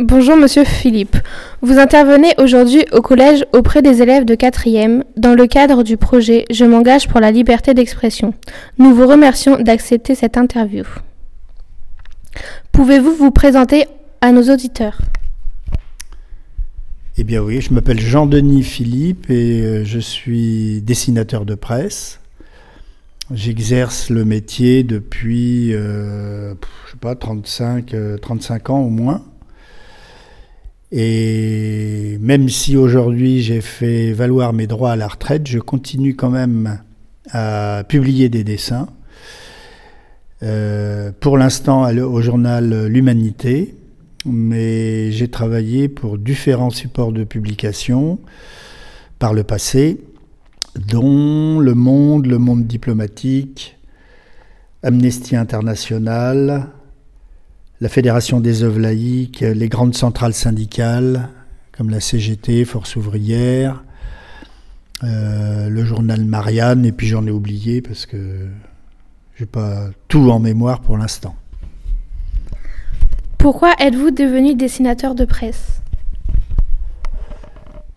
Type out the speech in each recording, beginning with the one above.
Bonjour Monsieur Philippe. Vous intervenez aujourd'hui au collège auprès des élèves de 4e dans le cadre du projet Je m'engage pour la liberté d'expression. Nous vous remercions d'accepter cette interview. Pouvez-vous vous présenter à nos auditeurs? Eh bien oui, je m'appelle Jean-Denis Philippe et euh, je suis dessinateur de presse. J'exerce le métier depuis, euh, je sais pas, 35, 35 euh, ans au moins. Et même si aujourd'hui j'ai fait valoir mes droits à la retraite, je continue quand même à publier des dessins. Euh, pour l'instant au journal L'Humanité, mais j'ai travaillé pour différents supports de publication par le passé, dont Le Monde, Le Monde diplomatique, Amnesty International, la Fédération des œuvres laïques, les grandes centrales syndicales comme la CGT, Force ouvrière, euh, le journal Marianne, et puis j'en ai oublié parce que j'ai pas tout en mémoire pour l'instant. Pourquoi êtes-vous devenu dessinateur de presse?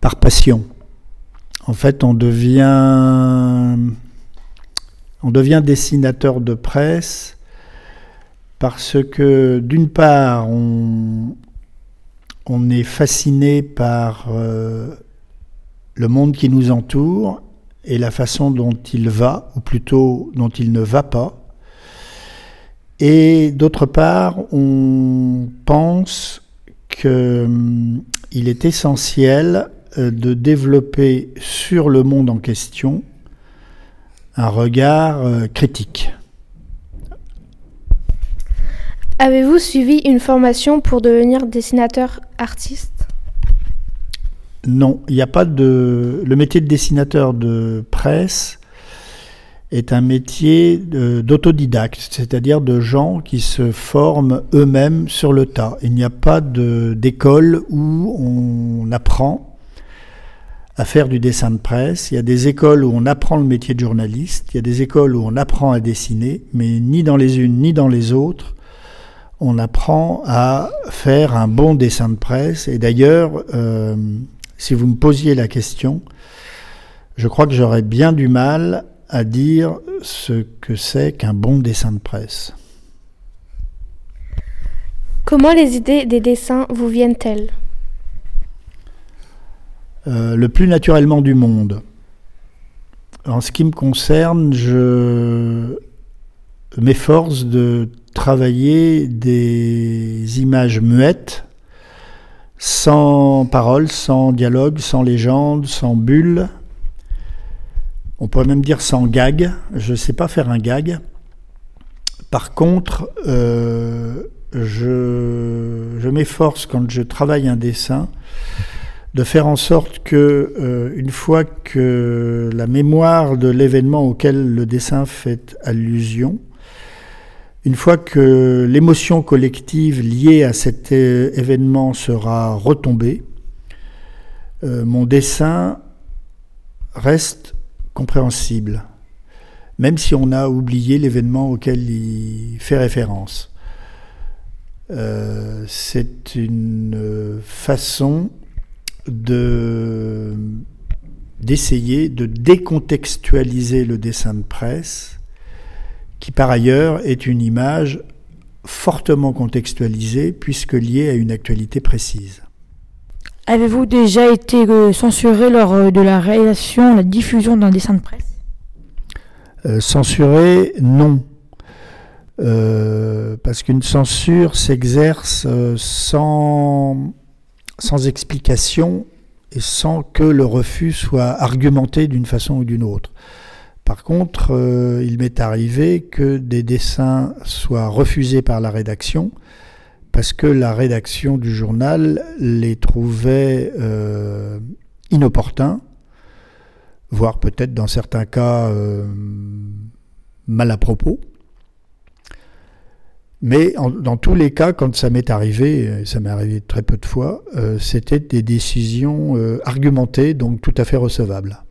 Par passion. En fait, on devient, on devient dessinateur de presse parce que d'une part, on, est fasciné par euh, le monde qui nous entoure et la façon dont il va, ou plutôt dont il ne va pas. Et d'autre part, on pense qu'il hum, est essentiel euh, de développer sur le monde en question un regard euh, critique. Avez-vous suivi une formation pour devenir dessinateur artiste? Non, il n'y a pas de. Le métier de dessinateur de presse est un métier d'autodidacte, c'est-à-dire de gens qui se forment eux-mêmes sur le tas. Il n'y a pas d'école où on apprend à faire du dessin de presse. Il y a des écoles où on apprend le métier de journaliste, il y a des écoles où on apprend à dessiner, mais ni dans les unes ni dans les autres, on apprend à faire un bon dessin de presse. Et d'ailleurs, euh, si vous me posiez la question, je crois que j'aurais bien du mal à dire ce que c'est qu'un bon dessin de presse. Comment les idées des dessins vous viennent-elles? Euh, Le plus naturellement du monde. En ce qui me concerne, je m'efforce de travailler des images muettes, sans parole, sans dialogue, sans légende, sans bulle. On pourrait même dire sans gag. Je ne sais pas faire un gag. Par contre, euh, je, m'efforce quand je travaille un dessin de faire en sorte que, euh, une fois que la mémoire de l'événement auquel le dessin fait allusion une fois que l'émotion collective liée à cet événement sera retombée, euh, mon dessin reste compréhensible, même si on a oublié l'événement auquel il fait référence. Euh, c'est une façon de d'essayer de décontextualiser le dessin de presse qui par ailleurs est une image fortement contextualisée puisque liée à une actualité précise. Avez-vous déjà été euh, censuré lors euh, de la réalisation, la diffusion d'un dessin de presse? Euh, Censuré, non. parce qu'une censure s'exerce sans, sans explication et sans que le refus soit argumenté d'une façon ou d'une autre. Par contre, euh, il m'est arrivé que des dessins soient refusés par la rédaction parce que la rédaction du journal les trouvait euh, inopportuns, voire peut-être dans certains cas euh, mal à propos. Mais dans tous les cas, quand ça m'est arrivé, et ça m'est arrivé très peu de fois, c'était des décisions argumentées, donc tout à fait recevables.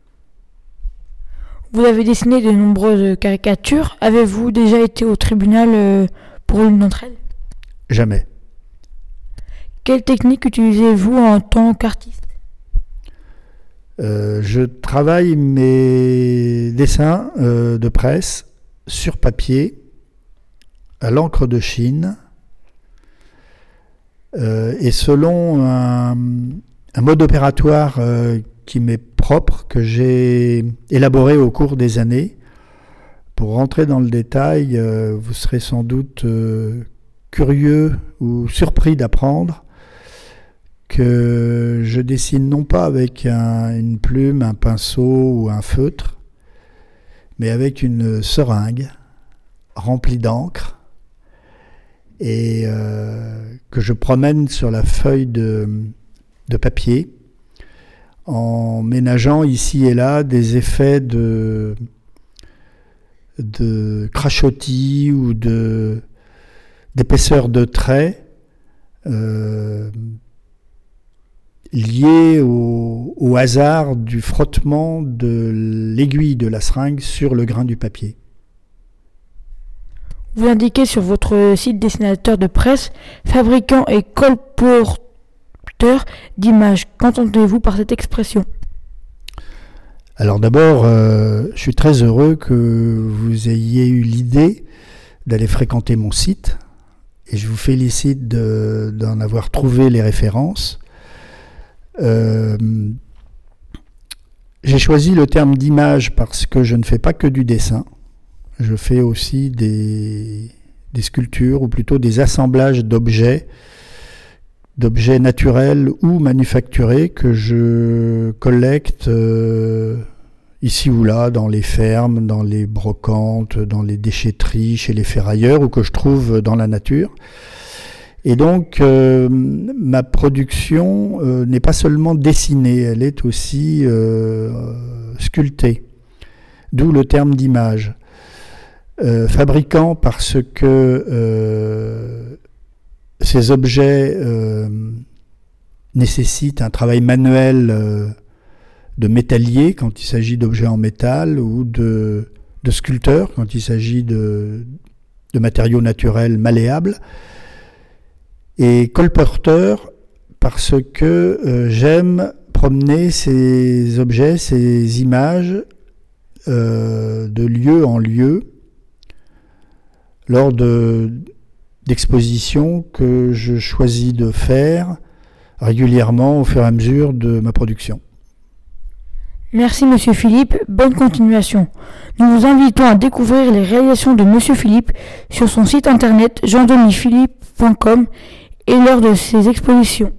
Vous avez dessiné de nombreuses caricatures. Avez-vous déjà été au tribunal euh, pour une d'entre elles? Jamais. Quelle technique utilisez-vous en tant qu'artiste? Euh, Je travaille mes dessins euh, de presse sur papier, à l'encre de Chine, euh, et selon un, un mode opératoire qui m'est que j'ai élaboré au cours des années. Pour rentrer dans le détail, vous serez sans doute curieux ou surpris d'apprendre que je dessine non pas avec une plume, un pinceau ou un feutre, mais avec une seringue remplie d'encre et euh, que je promène sur la feuille de, papier en ménageant ici et là des effets de, de crachotis ou de d'épaisseur de trait euh, lié au, hasard du frottement de l'aiguille de la seringue sur le grain du papier. Vous indiquez sur votre site dessinateur de presse, fabricant et colporteur d'images. Qu'entendez-vous par cette expression? Alors d'abord, euh, je suis très heureux que vous ayez eu l'idée d'aller fréquenter mon site et je vous félicite d'en avoir trouvé les références. Euh, j'ai choisi le terme d'image parce que je ne fais pas que du dessin. Je fais aussi des, sculptures ou plutôt des assemblages d'objets, d'objets naturels ou manufacturés que je collecte euh, ici ou là dans les fermes, dans les brocantes, dans les déchetteries, chez les ferrailleurs ou que je trouve dans la nature. Et donc, euh, ma production euh, n'est pas seulement dessinée, elle est aussi sculptée. D'où le terme d'image. fabricant parce que ces objets nécessitent un travail manuel de métallier quand il s'agit d'objets en métal ou de, de sculpteurs quand il s'agit de, de matériaux naturels malléables. Et colporteur parce que euh, j'aime promener ces objets, ces images euh, de lieu en lieu lors d'expositions que je choisis de faire régulièrement au fur et à mesure de ma production. Merci Monsieur Philippe, bonne continuation. Nous vous invitons à découvrir les réalisations de Monsieur Philippe sur son site internet jean philippe.com et lors de ses expositions.